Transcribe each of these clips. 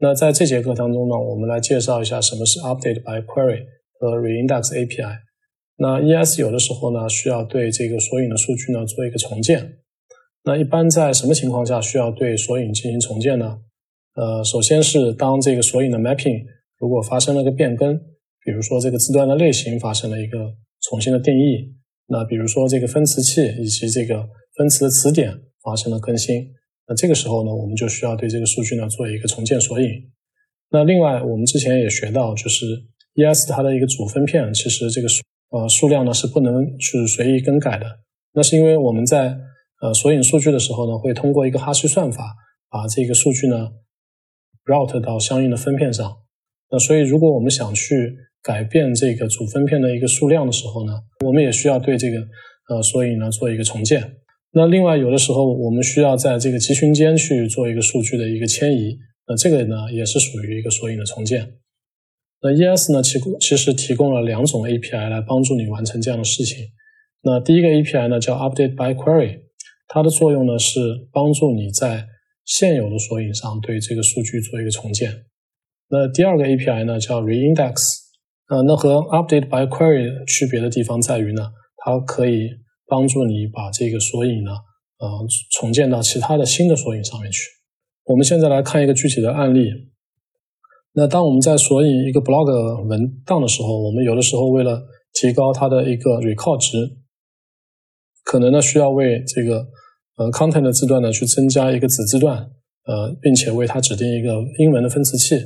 那在这节课当中呢，我们来介绍一下什么是 Update by Query 和 Reindex API。那 ES 有的时候呢需要对这个索引的数据呢做一个重建。那一般在什么情况下需要对索引进行重建呢？呃，首先是当这个索引的 mapping 如果发生了个变更，比如说这个字段的类型发生了一个重新的定义，那比如说这个分词器以及这个分词的词典发生了更新。那这个时候呢，我们就需要对这个数据呢做一个重建索引。那另外，我们之前也学到，就是 ES 它的一个主分片，其实这个数呃数量呢是不能去随意更改的。那是因为我们在呃索引数据的时候呢，会通过一个哈希算法把这个数据呢 route 到相应的分片上。那所以，如果我们想去改变这个主分片的一个数量的时候呢，我们也需要对这个呃索引呢做一个重建。那另外，有的时候我们需要在这个集群间去做一个数据的一个迁移，那这个呢也是属于一个索引的重建。那 ES 呢，其其实提供了两种 API 来帮助你完成这样的事情。那第一个 API 呢叫 Update by Query，它的作用呢是帮助你在现有的索引上对这个数据做一个重建。那第二个 API 呢叫 Reindex，呃，那和 Update by Query 区别的地方在于呢，它可以帮助你把这个索引呢，呃，重建到其他的新的索引上面去。我们现在来看一个具体的案例。那当我们在索引一个 blog 文档的时候，我们有的时候为了提高它的一个 recall 值，可能呢需要为这个呃 content 的字段呢去增加一个子字段，呃，并且为它指定一个英文的分词器。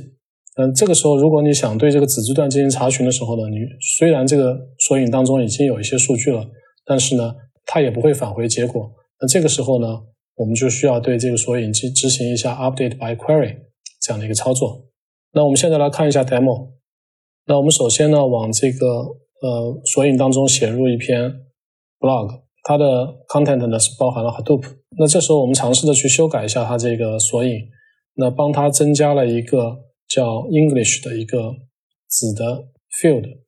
嗯，这个时候如果你想对这个子字段进行查询的时候呢，你虽然这个索引当中已经有一些数据了。但是呢，它也不会返回结果。那这个时候呢，我们就需要对这个索引去执行一下 update by query 这样的一个操作。那我们现在来看一下 demo。那我们首先呢，往这个呃索引当中写入一篇 blog，它的 content 呢是包含了 Hadoop。那这时候我们尝试的去修改一下它这个索引，那帮它增加了一个叫 English 的一个子的 field。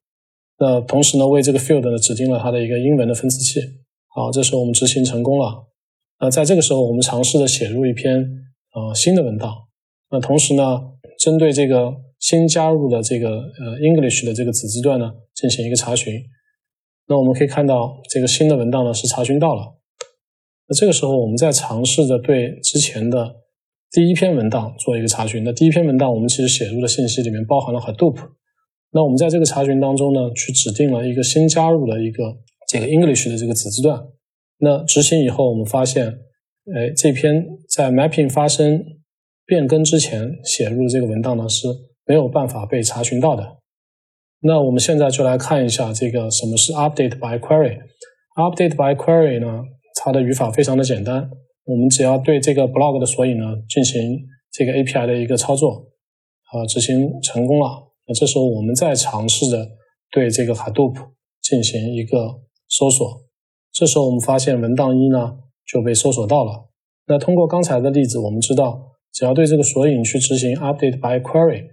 那同时呢，为这个 field 呢指定了它的一个英文的分词器。好，这时候我们执行成功了。那在这个时候，我们尝试的写入一篇呃新的文档。那同时呢，针对这个新加入的这个呃 English 的这个子字段呢，进行一个查询。那我们可以看到，这个新的文档呢是查询到了。那这个时候，我们再尝试着对之前的第一篇文档做一个查询。那第一篇文档我们其实写入的信息里面包含了 Hadoop。那我们在这个查询当中呢，去指定了一个新加入的一个这个 English 的这个子字段。那执行以后，我们发现，哎，这篇在 mapping 发生变更之前写入的这个文档呢是没有办法被查询到的。那我们现在就来看一下这个什么是 update by query。update by query 呢，它的语法非常的简单，我们只要对这个 blog 的索引呢进行这个 API 的一个操作，啊，执行成功了。那这时候我们再尝试着对这个 Hadoop 进行一个搜索，这时候我们发现文档一呢就被搜索到了。那通过刚才的例子，我们知道只要对这个索引去执行 Update by Query，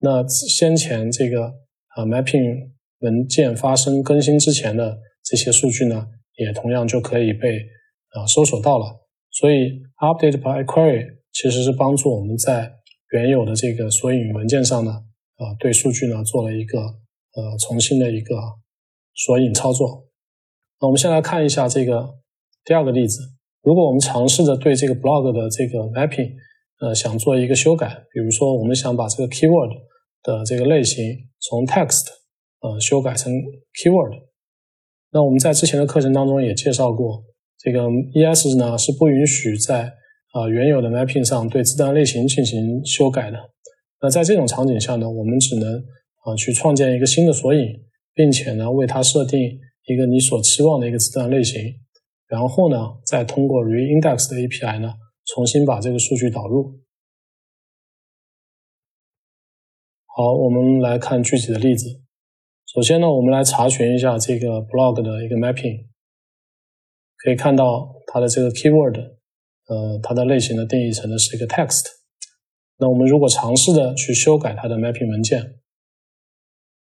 那先前这个呃 Mapping 文件发生更新之前的这些数据呢，也同样就可以被呃搜索到了。所以 Update by Query 其实是帮助我们在原有的这个索引文件上呢。啊，对数据呢做了一个呃重新的一个索引操作。那我们先来看一下这个第二个例子。如果我们尝试着对这个 blog 的这个 mapping 呃想做一个修改，比如说我们想把这个 keyword 的这个类型从 text 呃修改成 keyword，那我们在之前的课程当中也介绍过，这个 ES 呢是不允许在啊原有的 mapping 上对字段类型进行修改的。那在这种场景下呢，我们只能啊去创建一个新的索引，并且呢为它设定一个你所期望的一个字段类型，然后呢再通过 Reindex 的 API 呢重新把这个数据导入。好，我们来看具体的例子。首先呢，我们来查询一下这个 blog 的一个 mapping，可以看到它的这个 keyword，呃，它的类型呢定义成的是一个 text。那我们如果尝试的去修改它的 mapping 文件，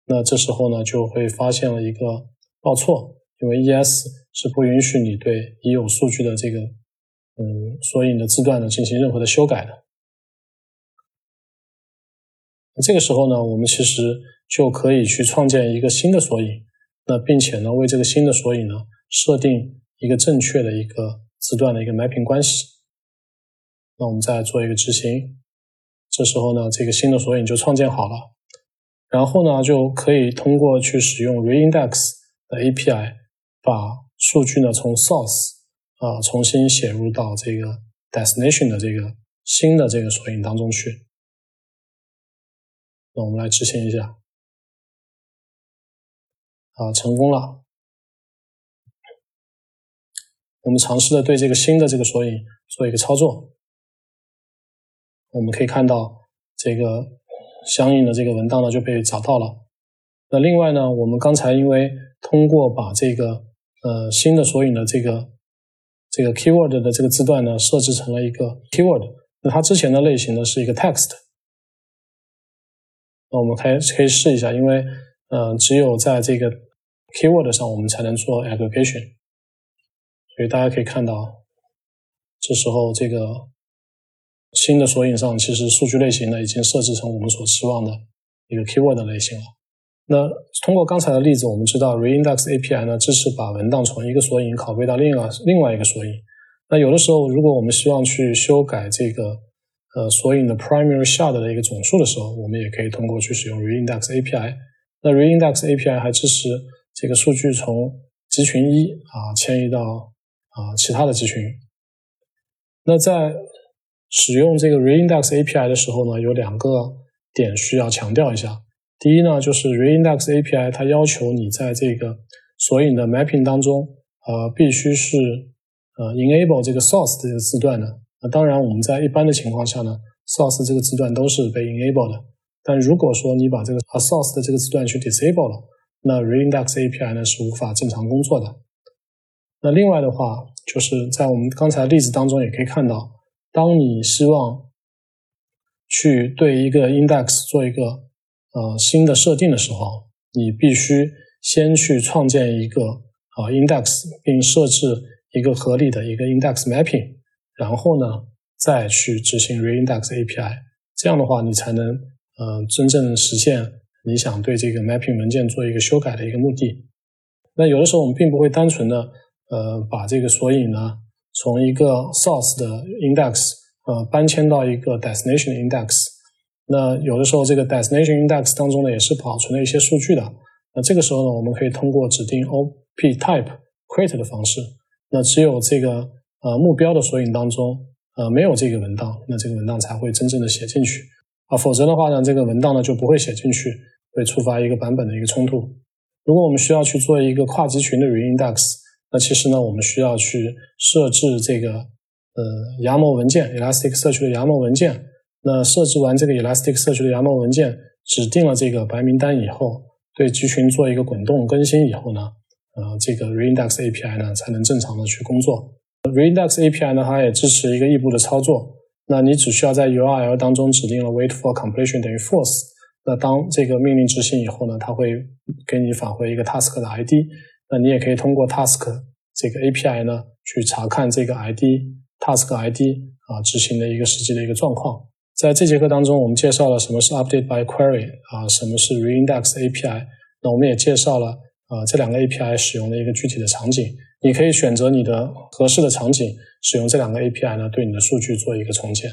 那这时候呢就会发现了一个报错，因为 ES 是不允许你对已有数据的这个嗯索引的字段呢进行任何的修改的。这个时候呢，我们其实就可以去创建一个新的索引，那并且呢，为这个新的索引呢设定一个正确的一个字段的一个 mapping 关系。那我们再做一个执行，这时候呢，这个新的索引就创建好了，然后呢，就可以通过去使用 reindex 的 API，把数据呢从 source 啊重新写入到这个 destination 的这个新的这个索引当中去。那我们来执行一下，啊，成功了。我们尝试的对这个新的这个索引做一个操作，我们可以看到这个相应的这个文档呢就被找到了。那另外呢，我们刚才因为通过把这个呃新的索引的这个这个 keyword 的这个字段呢设置成了一个 keyword，那它之前的类型呢是一个 text。那我们可以可以试一下，因为呃，只有在这个 keyword 上，我们才能做 aggregation。所以大家可以看到，这时候这个新的索引上，其实数据类型呢已经设置成我们所期望的一个 keyword 的类型了。那通过刚才的例子，我们知道 reindex API 呢支持把文档从一个索引拷贝到另外另外一个索引。那有的时候，如果我们希望去修改这个呃，索引的 primary shard 的一个总数的时候，我们也可以通过去使用 reindex API。那 reindex API 还支持这个数据从集群一啊迁移到啊其他的集群。那在使用这个 reindex API 的时候呢，有两个点需要强调一下。第一呢，就是 reindex API 它要求你在这个索引的 mapping 当中，呃，必须是呃 enable 这个 source 的这个字段的。那当然，我们在一般的情况下呢，source 这个字段都是被 enable 的。但如果说你把这个 a source 的这个字段去 disable 了，那 reindex API 呢是无法正常工作的。那另外的话，就是在我们刚才例子当中也可以看到，当你希望去对一个 index 做一个呃新的设定的时候，你必须先去创建一个啊 index，并设置一个合理的一个 index mapping。然后呢，再去执行 reindex API，这样的话，你才能呃真正实现你想对这个 mapping 文件做一个修改的一个目的。那有的时候我们并不会单纯的呃把这个索引呢从一个 source 的 index 呃搬迁到一个 destination index。那有的时候这个 destination index 当中呢也是保存了一些数据的。那这个时候呢，我们可以通过指定 op type create 的方式。那只有这个。呃，目标的索引当中，呃，没有这个文档，那这个文档才会真正的写进去啊，否则的话呢，这个文档呢就不会写进去，会触发一个版本的一个冲突。如果我们需要去做一个跨集群的 reindex，那其实呢，我们需要去设置这个呃 YAML 文件，Elasticsearch 的 YAML 文件。那设置完这个 Elasticsearch 的 YAML 文件，指定了这个白名单以后，对集群做一个滚动更新以后呢，呃，这个 reindex API 呢才能正常的去工作。reindex API 呢，它也支持一个异步的操作。那你只需要在 URL 当中指定了 wait for completion 等于 false。那当这个命令执行以后呢，它会给你返回一个 task 的 ID。那你也可以通过 task 这个 API 呢，去查看这个 ID task ID 啊执行的一个实际的一个状况。在这节课当中，我们介绍了什么是 update by query 啊，什么是 reindex API。那我们也介绍了啊这两个 API 使用的一个具体的场景。你可以选择你的合适的场景，使用这两个 API 呢，对你的数据做一个重建。